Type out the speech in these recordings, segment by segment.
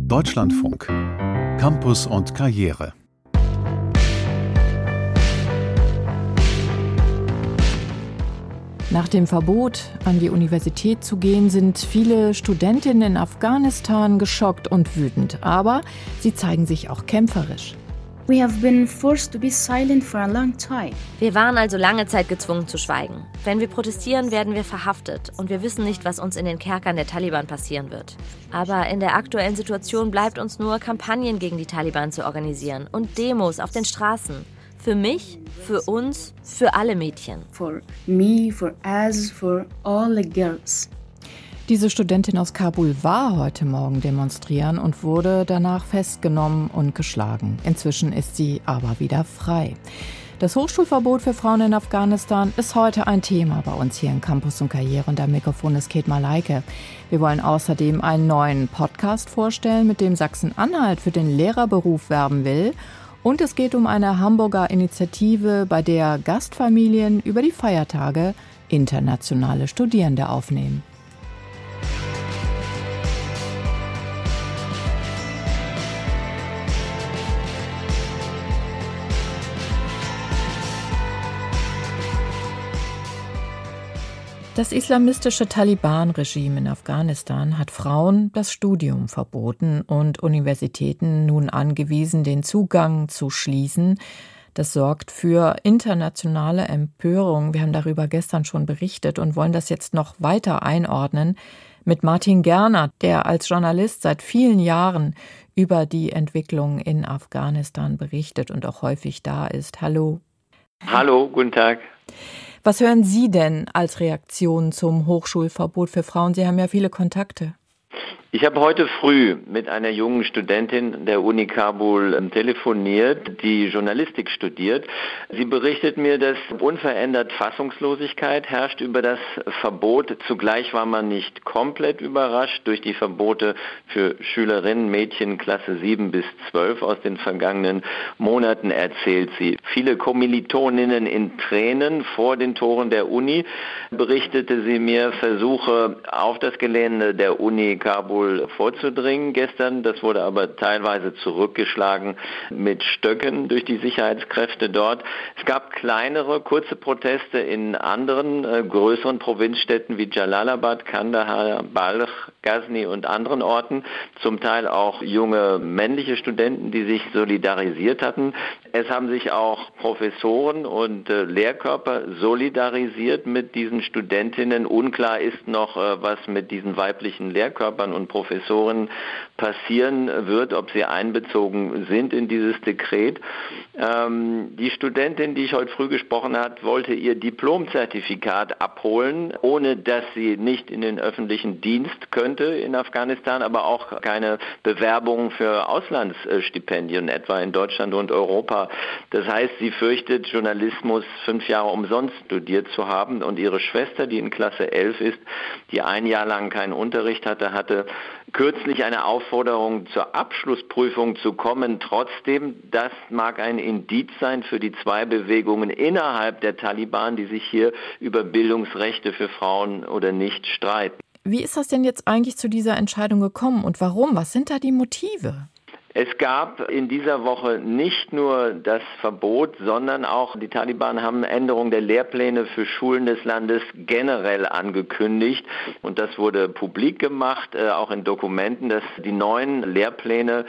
Deutschlandfunk Campus und Karriere Nach dem Verbot, an die Universität zu gehen, sind viele Studentinnen in Afghanistan geschockt und wütend. Aber sie zeigen sich auch kämpferisch. Wir waren also lange Zeit gezwungen zu schweigen. Wenn wir protestieren, werden wir verhaftet und wir wissen nicht, was uns in den Kerkern der Taliban passieren wird. Aber in der aktuellen Situation bleibt uns nur, Kampagnen gegen die Taliban zu organisieren und Demos auf den Straßen. Für mich, für uns, für alle Mädchen. For me, for us, for all the girls. Diese Studentin aus Kabul war heute Morgen demonstrieren und wurde danach festgenommen und geschlagen. Inzwischen ist sie aber wieder frei. Das Hochschulverbot für Frauen in Afghanistan ist heute ein Thema bei uns hier in Campus und Karriere und am Mikrofon ist Kate Malaike. Wir wollen außerdem einen neuen Podcast vorstellen, mit dem Sachsen-Anhalt für den Lehrerberuf werben will und es geht um eine Hamburger Initiative, bei der Gastfamilien über die Feiertage internationale Studierende aufnehmen. Das islamistische Taliban-Regime in Afghanistan hat Frauen das Studium verboten und Universitäten nun angewiesen, den Zugang zu schließen. Das sorgt für internationale Empörung. Wir haben darüber gestern schon berichtet und wollen das jetzt noch weiter einordnen mit Martin Gerner, der als Journalist seit vielen Jahren über die Entwicklung in Afghanistan berichtet und auch häufig da ist. Hallo. Hallo, guten Tag. Was hören Sie denn als Reaktion zum Hochschulverbot für Frauen? Sie haben ja viele Kontakte. Ich habe heute früh mit einer jungen Studentin der Uni Kabul ähm, telefoniert, die Journalistik studiert. Sie berichtet mir, dass unverändert Fassungslosigkeit herrscht über das Verbot. Zugleich war man nicht komplett überrascht durch die Verbote für Schülerinnen, Mädchen Klasse 7 bis 12 aus den vergangenen Monaten, erzählt sie. Viele Kommilitoninnen in Tränen vor den Toren der Uni berichtete sie mir Versuche auf das Gelände der Uni Kabul vorzudringen gestern. Das wurde aber teilweise zurückgeschlagen mit Stöcken durch die Sicherheitskräfte dort. Es gab kleinere, kurze Proteste in anderen äh, größeren Provinzstädten wie Jalalabad, Kandahar, Balch, Ghazni und anderen Orten. Zum Teil auch junge männliche Studenten, die sich solidarisiert hatten. Es haben sich auch Professoren und äh, Lehrkörper solidarisiert mit diesen Studentinnen. Unklar ist noch, äh, was mit diesen weiblichen Lehrkörpern und Professoren passieren wird, ob sie einbezogen sind in dieses Dekret. Ähm, die Studentin, die ich heute früh gesprochen habe, wollte ihr Diplomzertifikat abholen, ohne dass sie nicht in den öffentlichen Dienst könnte in Afghanistan, aber auch keine Bewerbung für Auslandsstipendien, etwa in Deutschland und Europa. Das heißt, sie fürchtet, Journalismus fünf Jahre umsonst studiert zu haben und ihre Schwester, die in Klasse 11 ist, die ein Jahr lang keinen Unterricht hatte, hatte kürzlich eine Aufforderung zur Abschlussprüfung zu kommen. Trotzdem, das mag ein Indiz sein für die zwei Bewegungen innerhalb der Taliban, die sich hier über Bildungsrechte für Frauen oder nicht streiten. Wie ist das denn jetzt eigentlich zu dieser Entscheidung gekommen und warum? Was sind da die Motive? Es gab in dieser Woche nicht nur das Verbot, sondern auch die Taliban haben Änderungen der Lehrpläne für Schulen des Landes generell angekündigt. Und das wurde publik gemacht, äh, auch in Dokumenten, dass die neuen Lehrpläne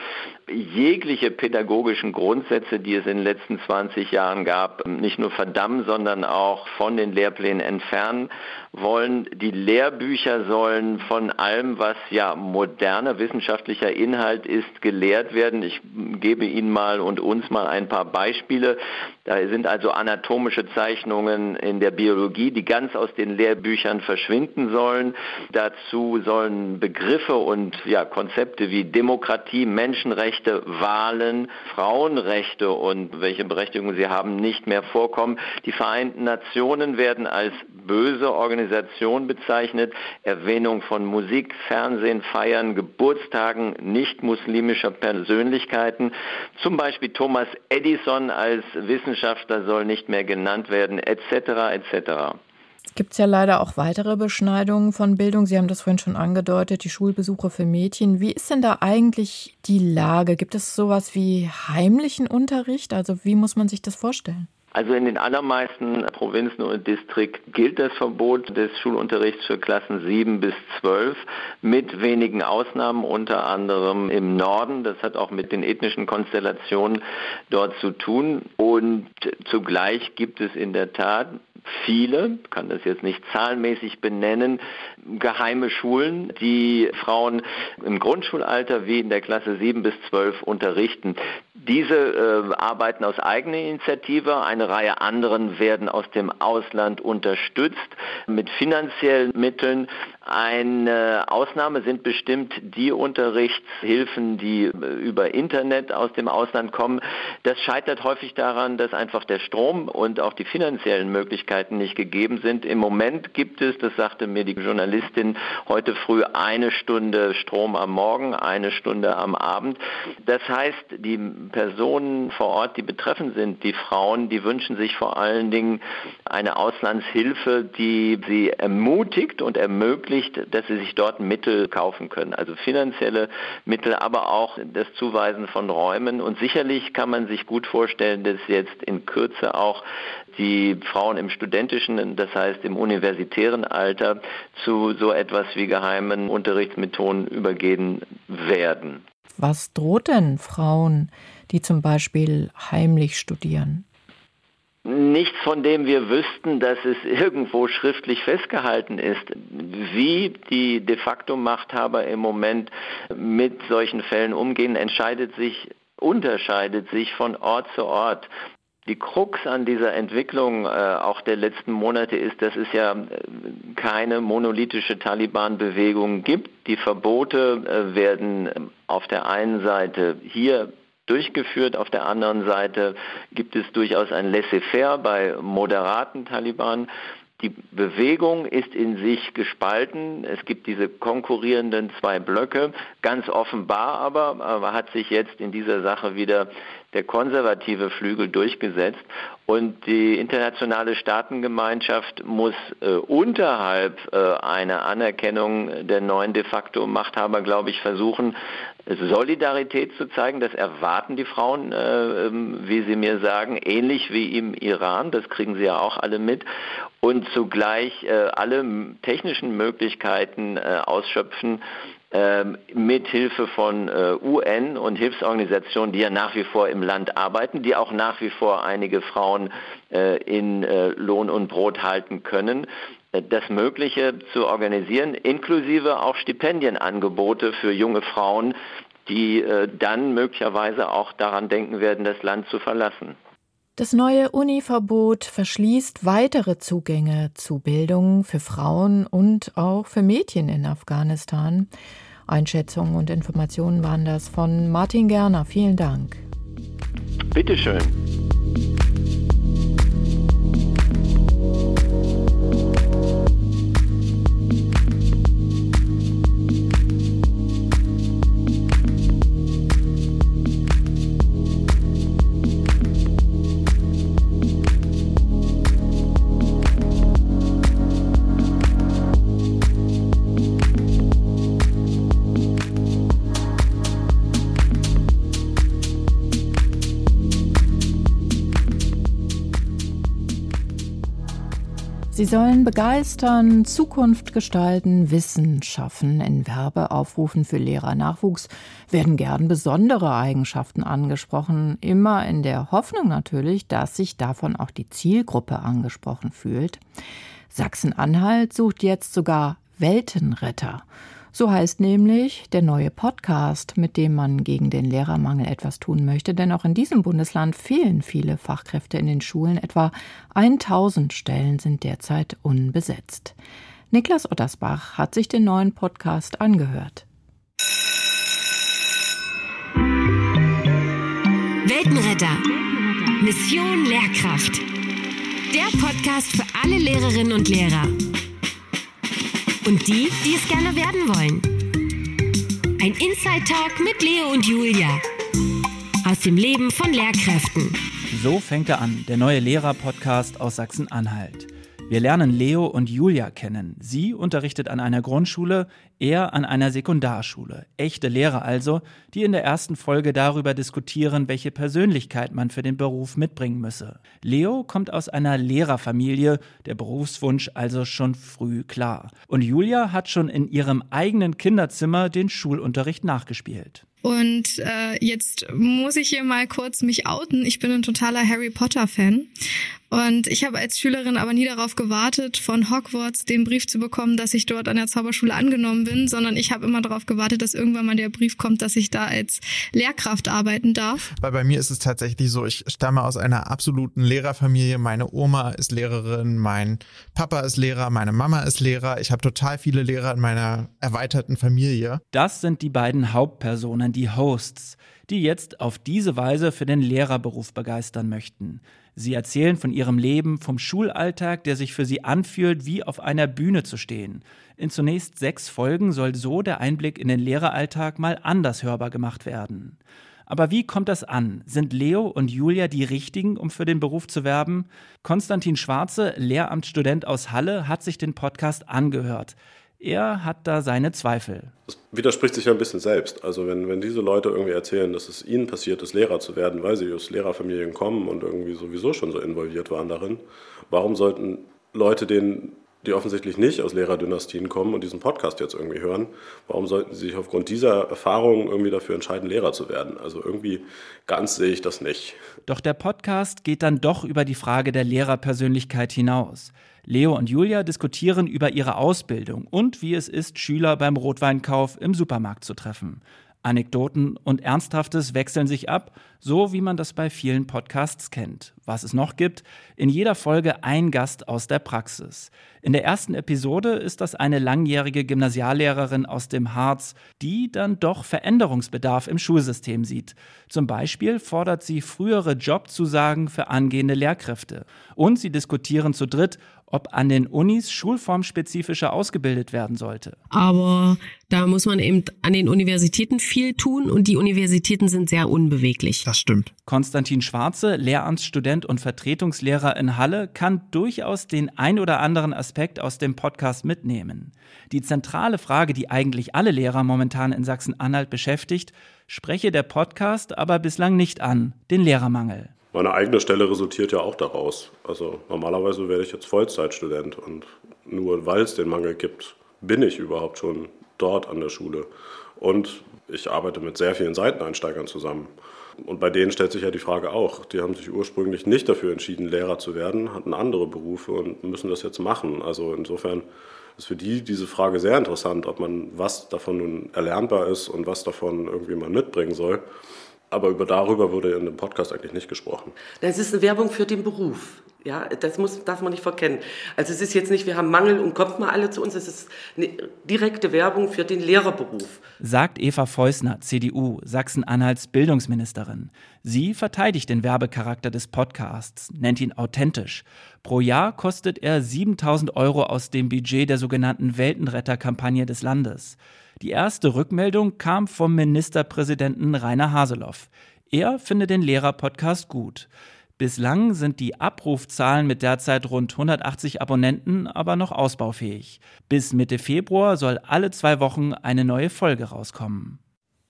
jegliche pädagogischen Grundsätze, die es in den letzten 20 Jahren gab, nicht nur verdammen, sondern auch von den Lehrplänen entfernen wollen. Die Lehrbücher sollen von allem, was ja moderner wissenschaftlicher Inhalt ist, gelehrt werden. Ich gebe Ihnen mal und uns mal ein paar Beispiele. Da sind also anatomische Zeichnungen in der Biologie, die ganz aus den Lehrbüchern verschwinden sollen. Dazu sollen Begriffe und ja, Konzepte wie Demokratie, Menschenrechte, Wahlen, Frauenrechte und welche Berechtigung sie haben, nicht mehr vorkommen. Die Vereinten Nationen werden als böse Organisation bezeichnet. Erwähnung von Musik, Fernsehen, Feiern, Geburtstagen nicht-muslimischer Persönlichkeiten. Zum Beispiel Thomas Edison als Wissenschaftler soll nicht mehr genannt werden, etc. etc. gibt es ja leider auch weitere Beschneidungen von Bildung. Sie haben das vorhin schon angedeutet, die Schulbesuche für Mädchen. Wie ist denn da eigentlich die Lage? Gibt es sowas wie heimlichen Unterricht? Also wie muss man sich das vorstellen? Also in den allermeisten Provinzen und Distrikten gilt das Verbot des Schulunterrichts für Klassen 7 bis 12 mit wenigen Ausnahmen, unter anderem im Norden. Das hat auch mit den ethnischen Konstellationen dort zu tun. Und zugleich gibt es in der Tat viele, kann das jetzt nicht zahlenmäßig benennen, geheime Schulen, die Frauen im Grundschulalter wie in der Klasse 7 bis 12 unterrichten. Diese äh, arbeiten aus eigener Initiative, eine Reihe anderen werden aus dem Ausland unterstützt mit finanziellen Mitteln. Eine Ausnahme sind bestimmt die Unterrichtshilfen, die über Internet aus dem Ausland kommen. Das scheitert häufig daran, dass einfach der Strom und auch die finanziellen Möglichkeiten nicht gegeben sind. Im Moment gibt es, das sagte mir die Journalistin heute früh, eine Stunde Strom am Morgen, eine Stunde am Abend. Das heißt, die Personen vor Ort, die betroffen sind, die Frauen, die wünschen sich vor allen Dingen eine Auslandshilfe, die sie ermutigt und ermöglicht, ermöglicht, dass sie sich dort Mittel kaufen können, also finanzielle Mittel, aber auch das Zuweisen von Räumen. Und sicherlich kann man sich gut vorstellen, dass jetzt in Kürze auch die Frauen im studentischen, das heißt im universitären Alter, zu so etwas wie geheimen Unterrichtsmethoden übergehen werden. Was droht denn Frauen, die zum Beispiel heimlich studieren? Nichts, von dem wir wüssten, dass es irgendwo schriftlich festgehalten ist. Wie die de facto Machthaber im Moment mit solchen Fällen umgehen, entscheidet sich, unterscheidet sich von Ort zu Ort. Die Krux an dieser Entwicklung äh, auch der letzten Monate ist, dass es ja äh, keine monolithische Taliban-Bewegung gibt. Die Verbote äh, werden auf der einen Seite hier durchgeführt. Auf der anderen Seite gibt es durchaus ein Laissez-faire bei moderaten Taliban. Die Bewegung ist in sich gespalten. Es gibt diese konkurrierenden zwei Blöcke. Ganz offenbar aber, aber hat sich jetzt in dieser Sache wieder der konservative Flügel durchgesetzt. Und die internationale Staatengemeinschaft muss äh, unterhalb äh, einer Anerkennung der neuen de facto Machthaber, glaube ich, versuchen, Solidarität zu zeigen. Das erwarten die Frauen, äh, ähm, wie sie mir sagen, ähnlich wie im Iran. Das kriegen sie ja auch alle mit. Und zugleich äh, alle technischen Möglichkeiten äh, ausschöpfen, ähm, mit Hilfe von äh, UN und Hilfsorganisationen, die ja nach wie vor im Land arbeiten, die auch nach wie vor einige Frauen äh, in äh, Lohn und Brot halten können, das Mögliche zu organisieren, inklusive auch Stipendienangebote für junge Frauen, die dann möglicherweise auch daran denken werden, das Land zu verlassen. Das neue Uni-Verbot verschließt weitere Zugänge zu Bildung für Frauen und auch für Mädchen in Afghanistan. Einschätzungen und Informationen waren das von Martin Gerner. Vielen Dank. Bitteschön. Sie sollen begeistern, Zukunft gestalten, Wissen schaffen. In Werbeaufrufen für Lehrernachwuchs werden gern besondere Eigenschaften angesprochen, immer in der Hoffnung natürlich, dass sich davon auch die Zielgruppe angesprochen fühlt. Sachsen-Anhalt sucht jetzt sogar Weltenretter. So heißt nämlich der neue Podcast, mit dem man gegen den Lehrermangel etwas tun möchte, denn auch in diesem Bundesland fehlen viele Fachkräfte in den Schulen. Etwa 1000 Stellen sind derzeit unbesetzt. Niklas Ottersbach hat sich den neuen Podcast angehört. Weltenretter. Mission Lehrkraft. Der Podcast für alle Lehrerinnen und Lehrer und die, die es gerne werden wollen. Ein Inside Talk mit Leo und Julia aus dem Leben von Lehrkräften. So fängt er an, der neue Lehrer-Podcast aus Sachsen-Anhalt. Wir lernen Leo und Julia kennen. Sie unterrichtet an einer Grundschule, er an einer Sekundarschule. Echte Lehrer also, die in der ersten Folge darüber diskutieren, welche Persönlichkeit man für den Beruf mitbringen müsse. Leo kommt aus einer Lehrerfamilie, der Berufswunsch also schon früh klar. Und Julia hat schon in ihrem eigenen Kinderzimmer den Schulunterricht nachgespielt. Und äh, jetzt muss ich hier mal kurz mich outen. Ich bin ein totaler Harry Potter-Fan. Und ich habe als Schülerin aber nie darauf gewartet, von Hogwarts den Brief zu bekommen, dass ich dort an der Zauberschule angenommen bin, sondern ich habe immer darauf gewartet, dass irgendwann mal der Brief kommt, dass ich da als Lehrkraft arbeiten darf. Weil bei mir ist es tatsächlich so, ich stamme aus einer absoluten Lehrerfamilie. Meine Oma ist Lehrerin, mein Papa ist Lehrer, meine Mama ist Lehrer. Ich habe total viele Lehrer in meiner erweiterten Familie. Das sind die beiden Hauptpersonen, die Hosts, die jetzt auf diese Weise für den Lehrerberuf begeistern möchten. Sie erzählen von ihrem Leben, vom Schulalltag, der sich für sie anfühlt, wie auf einer Bühne zu stehen. In zunächst sechs Folgen soll so der Einblick in den Lehreralltag mal anders hörbar gemacht werden. Aber wie kommt das an? Sind Leo und Julia die richtigen, um für den Beruf zu werben? Konstantin Schwarze, Lehramtsstudent aus Halle, hat sich den Podcast angehört. Er hat da seine Zweifel. Das widerspricht sich ja ein bisschen selbst. Also wenn, wenn diese Leute irgendwie erzählen, dass es ihnen passiert ist, Lehrer zu werden, weil sie aus Lehrerfamilien kommen und irgendwie sowieso schon so involviert waren darin, warum sollten Leute, denen, die offensichtlich nicht aus Lehrerdynastien kommen und diesen Podcast jetzt irgendwie hören, warum sollten sie sich aufgrund dieser Erfahrung irgendwie dafür entscheiden, Lehrer zu werden? Also irgendwie ganz sehe ich das nicht. Doch der Podcast geht dann doch über die Frage der Lehrerpersönlichkeit hinaus. Leo und Julia diskutieren über ihre Ausbildung und wie es ist, Schüler beim Rotweinkauf im Supermarkt zu treffen. Anekdoten und Ernsthaftes wechseln sich ab, so wie man das bei vielen Podcasts kennt. Was es noch gibt, in jeder Folge ein Gast aus der Praxis. In der ersten Episode ist das eine langjährige Gymnasiallehrerin aus dem Harz, die dann doch Veränderungsbedarf im Schulsystem sieht. Zum Beispiel fordert sie frühere Jobzusagen für angehende Lehrkräfte. Und sie diskutieren zu dritt, ob an den Unis schulformspezifischer ausgebildet werden sollte. Aber da muss man eben an den Universitäten viel tun und die Universitäten sind sehr unbeweglich. Das stimmt. Konstantin Schwarze, Lehramtsstudent und Vertretungslehrer in Halle, kann durchaus den ein oder anderen Aspekt aus dem Podcast mitnehmen. Die zentrale Frage, die eigentlich alle Lehrer momentan in Sachsen-Anhalt beschäftigt, spreche der Podcast aber bislang nicht an, den Lehrermangel. Meine eigene Stelle resultiert ja auch daraus. Also normalerweise werde ich jetzt Vollzeitstudent und nur weil es den Mangel gibt, bin ich überhaupt schon dort an der Schule. Und ich arbeite mit sehr vielen Seiteneinsteigern zusammen. Und bei denen stellt sich ja die Frage auch. Die haben sich ursprünglich nicht dafür entschieden, Lehrer zu werden, hatten andere Berufe und müssen das jetzt machen. Also insofern ist für die diese Frage sehr interessant, ob man was davon nun erlernbar ist und was davon irgendwie man mitbringen soll. Aber über darüber wurde in dem Podcast eigentlich nicht gesprochen. Das ist eine Werbung für den Beruf. Ja, das muss, darf man nicht verkennen. Also es ist jetzt nicht, wir haben Mangel und kommt mal alle zu uns. Es ist eine direkte Werbung für den Lehrerberuf. Sagt Eva Feusner, CDU, Sachsen-Anhalts Bildungsministerin. Sie verteidigt den Werbecharakter des Podcasts, nennt ihn authentisch. Pro Jahr kostet er 7000 Euro aus dem Budget der sogenannten Weltenretterkampagne des Landes. Die erste Rückmeldung kam vom Ministerpräsidenten Rainer Haseloff. Er findet den Lehrerpodcast gut. Bislang sind die Abrufzahlen mit derzeit rund 180 Abonnenten aber noch ausbaufähig. Bis Mitte Februar soll alle zwei Wochen eine neue Folge rauskommen.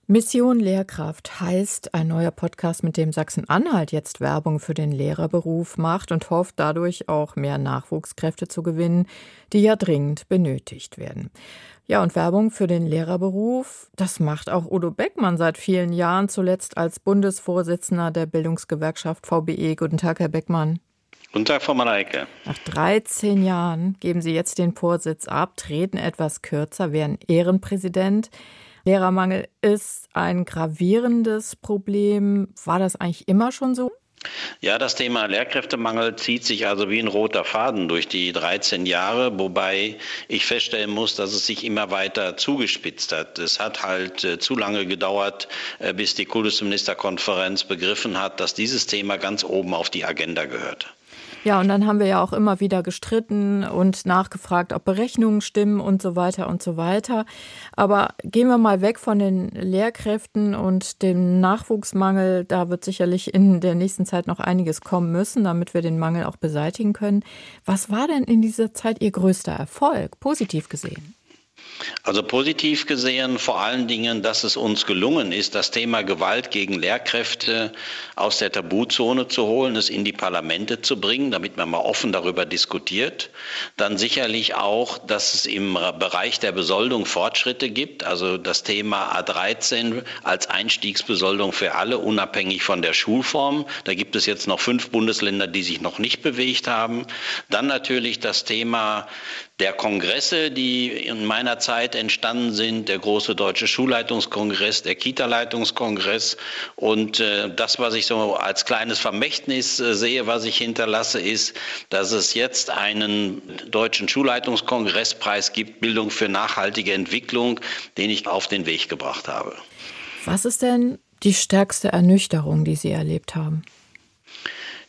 Mission Lehrkraft heißt ein neuer Podcast, mit dem Sachsen-Anhalt jetzt Werbung für den Lehrerberuf macht und hofft dadurch auch mehr Nachwuchskräfte zu gewinnen, die ja dringend benötigt werden. Ja, und Werbung für den Lehrerberuf, das macht auch Udo Beckmann seit vielen Jahren, zuletzt als Bundesvorsitzender der Bildungsgewerkschaft VBE. Guten Tag, Herr Beckmann. Guten Tag, Frau Mareike. Nach 13 Jahren geben Sie jetzt den Vorsitz ab, treten etwas kürzer, werden Ehrenpräsident. Lehrermangel ist ein gravierendes Problem. War das eigentlich immer schon so? Ja, das Thema Lehrkräftemangel zieht sich also wie ein roter Faden durch die 13 Jahre, wobei ich feststellen muss, dass es sich immer weiter zugespitzt hat. Es hat halt äh, zu lange gedauert, äh, bis die Kultusministerkonferenz begriffen hat, dass dieses Thema ganz oben auf die Agenda gehört. Ja, und dann haben wir ja auch immer wieder gestritten und nachgefragt, ob Berechnungen stimmen und so weiter und so weiter. Aber gehen wir mal weg von den Lehrkräften und dem Nachwuchsmangel. Da wird sicherlich in der nächsten Zeit noch einiges kommen müssen, damit wir den Mangel auch beseitigen können. Was war denn in dieser Zeit Ihr größter Erfolg, positiv gesehen? Also positiv gesehen vor allen Dingen, dass es uns gelungen ist, das Thema Gewalt gegen Lehrkräfte aus der Tabuzone zu holen, es in die Parlamente zu bringen, damit man mal offen darüber diskutiert. Dann sicherlich auch, dass es im Bereich der Besoldung Fortschritte gibt, also das Thema A13 als Einstiegsbesoldung für alle, unabhängig von der Schulform. Da gibt es jetzt noch fünf Bundesländer, die sich noch nicht bewegt haben. Dann natürlich das Thema der Kongresse, die in meiner Zeit entstanden sind, der große deutsche Schulleitungskongress, der Kita-Leitungskongress. Und äh, das, was ich so als kleines Vermächtnis äh, sehe, was ich hinterlasse, ist, dass es jetzt einen deutschen Schulleitungskongresspreis gibt, Bildung für nachhaltige Entwicklung, den ich auf den Weg gebracht habe. Was ist denn die stärkste Ernüchterung, die Sie erlebt haben?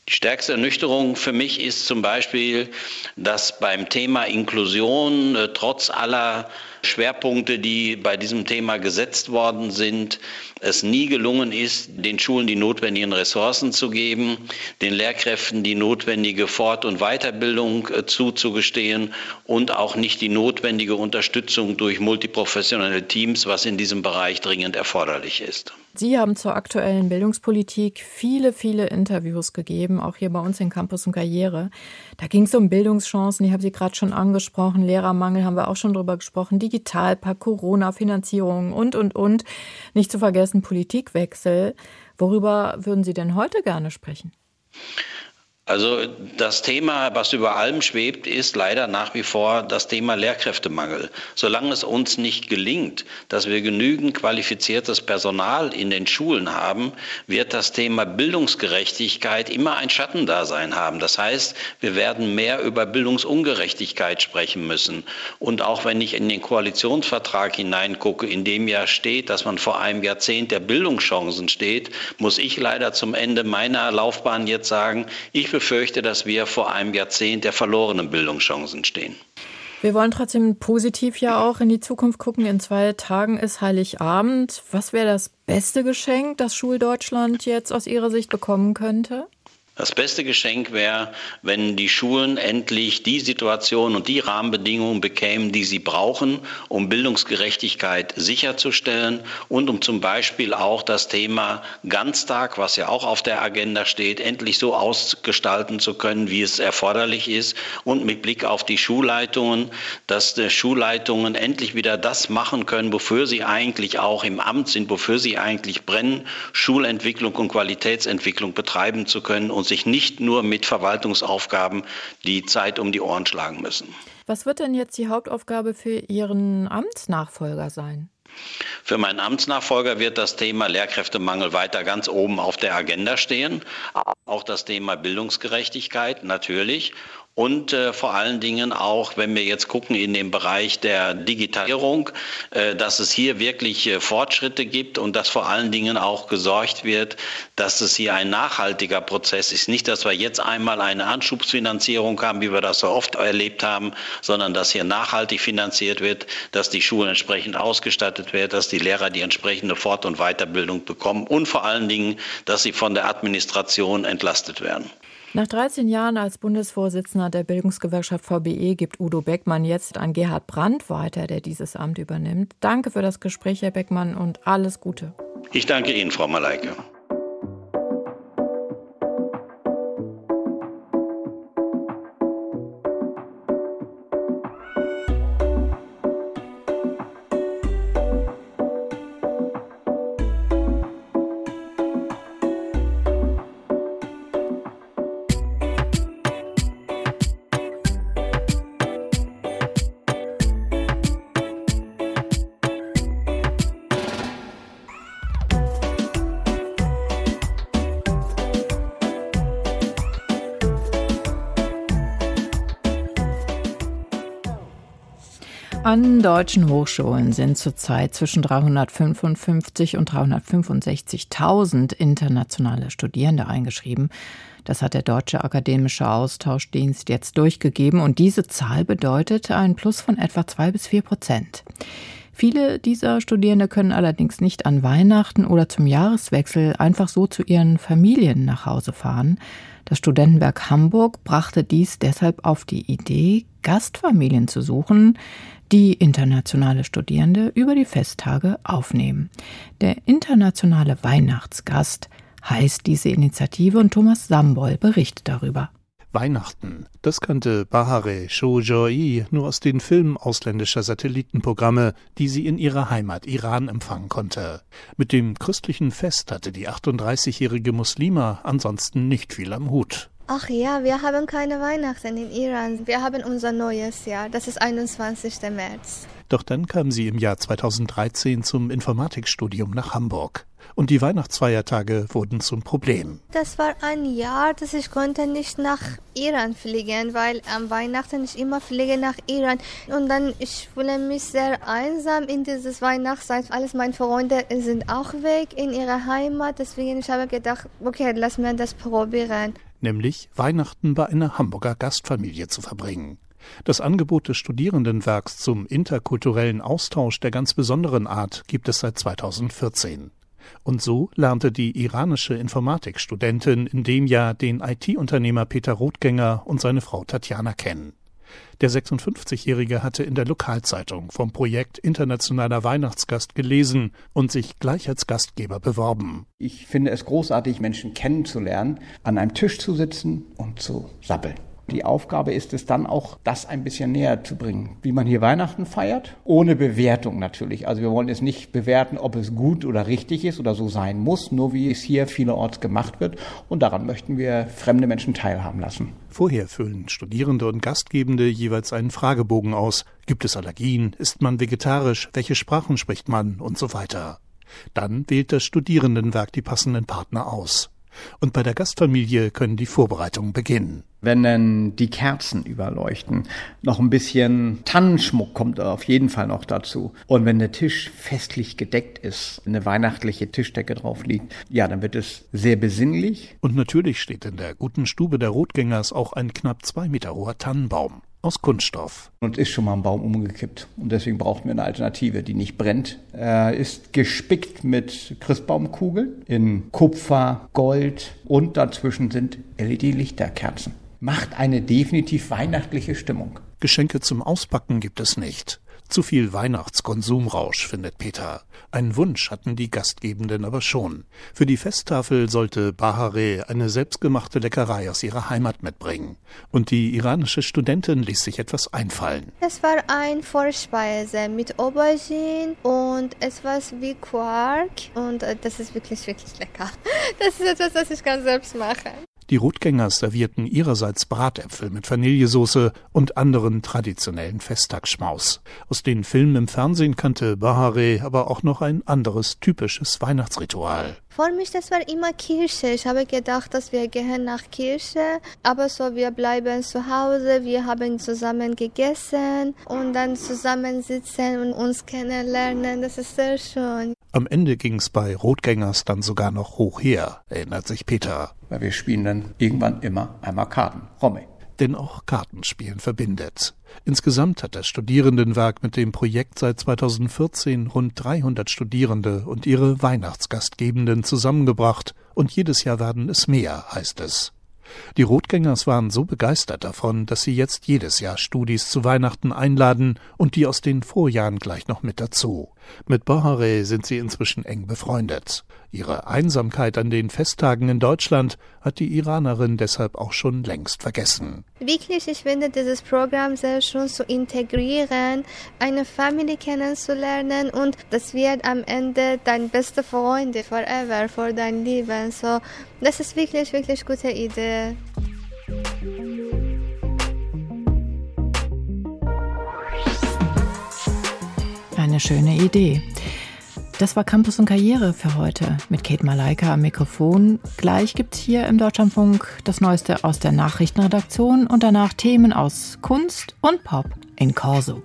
Die stärkste Ernüchterung für mich ist zum Beispiel, dass beim Thema Inklusion äh, trotz aller Schwerpunkte, die bei diesem Thema gesetzt worden sind, es nie gelungen ist, den Schulen die notwendigen Ressourcen zu geben, den Lehrkräften die notwendige Fort- und Weiterbildung äh, zuzugestehen und auch nicht die notwendige Unterstützung durch multiprofessionelle Teams, was in diesem Bereich dringend erforderlich ist. Sie haben zur aktuellen Bildungspolitik viele, viele Interviews gegeben, auch hier bei uns in Campus und Karriere. Da ging es um Bildungschancen, die haben Sie gerade schon angesprochen, Lehrermangel haben wir auch schon drüber gesprochen, Digitalpakt, Corona-Finanzierung und, und, und. Nicht zu vergessen Politikwechsel. Worüber würden Sie denn heute gerne sprechen? Also das Thema, was über allem schwebt, ist leider nach wie vor das Thema Lehrkräftemangel. Solange es uns nicht gelingt, dass wir genügend qualifiziertes Personal in den Schulen haben, wird das Thema Bildungsgerechtigkeit immer ein Schattendasein haben. Das heißt, wir werden mehr über Bildungsungerechtigkeit sprechen müssen. Und auch wenn ich in den Koalitionsvertrag hineingucke, in dem ja steht, dass man vor einem Jahrzehnt der Bildungschancen steht, muss ich leider zum Ende meiner Laufbahn jetzt sagen, ich befürchte, dass wir vor einem Jahrzehnt der verlorenen Bildungschancen stehen. Wir wollen trotzdem positiv ja auch in die Zukunft gucken. In zwei Tagen ist Heiligabend. Was wäre das beste Geschenk, das Schuldeutschland jetzt aus Ihrer Sicht bekommen könnte? Das beste Geschenk wäre, wenn die Schulen endlich die Situation und die Rahmenbedingungen bekämen, die sie brauchen, um Bildungsgerechtigkeit sicherzustellen und um zum Beispiel auch das Thema Ganztag, was ja auch auf der Agenda steht, endlich so ausgestalten zu können, wie es erforderlich ist und mit Blick auf die Schulleitungen, dass die Schulleitungen endlich wieder das machen können, wofür sie eigentlich auch im Amt sind, wofür sie eigentlich brennen, Schulentwicklung und Qualitätsentwicklung betreiben zu können und sich nicht nur mit Verwaltungsaufgaben die Zeit um die Ohren schlagen müssen. Was wird denn jetzt die Hauptaufgabe für Ihren Amtsnachfolger sein? Für meinen Amtsnachfolger wird das Thema Lehrkräftemangel weiter ganz oben auf der Agenda stehen. Auch das Thema Bildungsgerechtigkeit natürlich und äh, vor allen Dingen auch, wenn wir jetzt gucken in dem Bereich der Digitalisierung, äh, dass es hier wirklich äh, Fortschritte gibt und dass vor allen Dingen auch gesorgt wird, dass es hier ein nachhaltiger Prozess ist. Nicht, dass wir jetzt einmal eine Anschubsfinanzierung haben, wie wir das so oft erlebt haben, sondern dass hier nachhaltig finanziert wird, dass die Schulen entsprechend ausgestattet werden, dass die Lehrer die entsprechende Fort- und Weiterbildung bekommen und vor allen Dingen, dass sie von der Administration entlastet werden. Nach 13 Jahren als Bundesvorsitzender der Bildungsgewerkschaft VBE gibt Udo Beckmann jetzt an Gerhard Brandt weiter, der dieses Amt übernimmt. Danke für das Gespräch, Herr Beckmann, und alles Gute. Ich danke Ihnen, Frau Malaike. An deutschen Hochschulen sind zurzeit zwischen 355 und 365.000 internationale Studierende eingeschrieben. Das hat der Deutsche Akademische Austauschdienst jetzt durchgegeben und diese Zahl bedeutet ein Plus von etwa zwei bis vier Prozent. Viele dieser Studierende können allerdings nicht an Weihnachten oder zum Jahreswechsel einfach so zu ihren Familien nach Hause fahren. Das Studentenwerk Hamburg brachte dies deshalb auf die Idee, Gastfamilien zu suchen, die internationale Studierende über die Festtage aufnehmen. Der internationale Weihnachtsgast heißt diese Initiative und Thomas Sambol berichtet darüber. Weihnachten, das kannte Bahare Shojoi nur aus den Filmen ausländischer Satellitenprogramme, die sie in ihrer Heimat Iran empfangen konnte. Mit dem christlichen Fest hatte die 38-jährige Muslima ansonsten nicht viel am Hut. Ach ja, wir haben keine Weihnachten in Iran. Wir haben unser neues Jahr. Das ist 21. März. Doch dann kam sie im Jahr 2013 zum Informatikstudium nach Hamburg. Und die Weihnachtsfeiertage wurden zum Problem. Das war ein Jahr, dass ich konnte nicht nach Iran fliegen, weil am Weihnachten ich immer fliege nach Iran. Und dann ich fühle mich sehr einsam in dieses Weihnachtszeit. Alles meine Freunde sind auch weg in ihrer Heimat. Deswegen ich habe gedacht, okay, lass mir das probieren nämlich Weihnachten bei einer Hamburger Gastfamilie zu verbringen. Das Angebot des Studierendenwerks zum interkulturellen Austausch der ganz besonderen Art gibt es seit 2014. Und so lernte die iranische Informatikstudentin in dem Jahr den IT-Unternehmer Peter Rothgänger und seine Frau Tatjana kennen. Der 56-Jährige hatte in der Lokalzeitung vom Projekt Internationaler Weihnachtsgast gelesen und sich gleich als Gastgeber beworben. Ich finde es großartig, Menschen kennenzulernen, an einem Tisch zu sitzen und zu sappeln. Die Aufgabe ist es dann auch, das ein bisschen näher zu bringen, wie man hier Weihnachten feiert, ohne Bewertung natürlich. Also wir wollen es nicht bewerten, ob es gut oder richtig ist oder so sein muss, nur wie es hier vielerorts gemacht wird. Und daran möchten wir fremde Menschen teilhaben lassen. Vorher füllen Studierende und Gastgebende jeweils einen Fragebogen aus. Gibt es Allergien? Ist man vegetarisch? Welche Sprachen spricht man? Und so weiter. Dann wählt das Studierendenwerk die passenden Partner aus. Und bei der Gastfamilie können die Vorbereitungen beginnen wenn dann die Kerzen überleuchten. Noch ein bisschen Tannenschmuck kommt auf jeden Fall noch dazu. Und wenn der Tisch festlich gedeckt ist, eine weihnachtliche Tischdecke drauf liegt, ja, dann wird es sehr besinnlich. Und natürlich steht in der guten Stube der Rotgängers auch ein knapp zwei Meter hoher Tannenbaum aus Kunststoff. Und ist schon mal ein Baum umgekippt. Und deswegen brauchten wir eine Alternative, die nicht brennt. Er ist gespickt mit Christbaumkugeln in Kupfer, Gold und dazwischen sind LED-Lichterkerzen macht eine definitiv weihnachtliche Stimmung. Geschenke zum Auspacken gibt es nicht. Zu viel Weihnachtskonsumrausch, findet Peter. Einen Wunsch hatten die Gastgebenden aber schon. Für die Festtafel sollte Bahare eine selbstgemachte Leckerei aus ihrer Heimat mitbringen. Und die iranische Studentin ließ sich etwas einfallen. Es war ein Vorspeise mit Aubergine und etwas wie Quark. Und äh, das ist wirklich, wirklich lecker. Das ist etwas, was ich ganz selbst mache. Die Rotgängers servierten ihrerseits Bratäpfel mit Vanillesoße und anderen traditionellen Festtagsschmaus. Aus den Filmen im Fernsehen kannte Bahare aber auch noch ein anderes typisches Weihnachtsritual. Für mich, das war immer Kirche. Ich habe gedacht, dass wir gehen nach Kirche, aber so, wir bleiben zu Hause, wir haben zusammen gegessen und dann zusammen sitzen und uns kennenlernen. Das ist sehr schön. Am Ende ging's bei Rotgängers dann sogar noch hoch her, erinnert sich Peter. Weil wir spielen dann irgendwann immer einmal Karten. Romme. Denn auch Kartenspielen verbindet. Insgesamt hat das Studierendenwerk mit dem Projekt seit 2014 rund 300 Studierende und ihre Weihnachtsgastgebenden zusammengebracht und jedes Jahr werden es mehr, heißt es. Die Rotgängers waren so begeistert davon, dass sie jetzt jedes Jahr Studis zu Weihnachten einladen und die aus den Vorjahren gleich noch mit dazu. Mit Bahare sind sie inzwischen eng befreundet. Ihre Einsamkeit an den Festtagen in Deutschland hat die Iranerin deshalb auch schon längst vergessen. Wirklich, ich finde dieses Programm sehr schön zu integrieren, eine Familie kennenzulernen und das wird am Ende dein beste Freunde forever, für dein Leben. So, das ist wirklich, wirklich gute Idee. Eine schöne Idee. Das war Campus und Karriere für heute mit Kate Malaika am Mikrofon. Gleich gibt's hier im Deutschlandfunk das Neueste aus der Nachrichtenredaktion und danach Themen aus Kunst und Pop in Corso.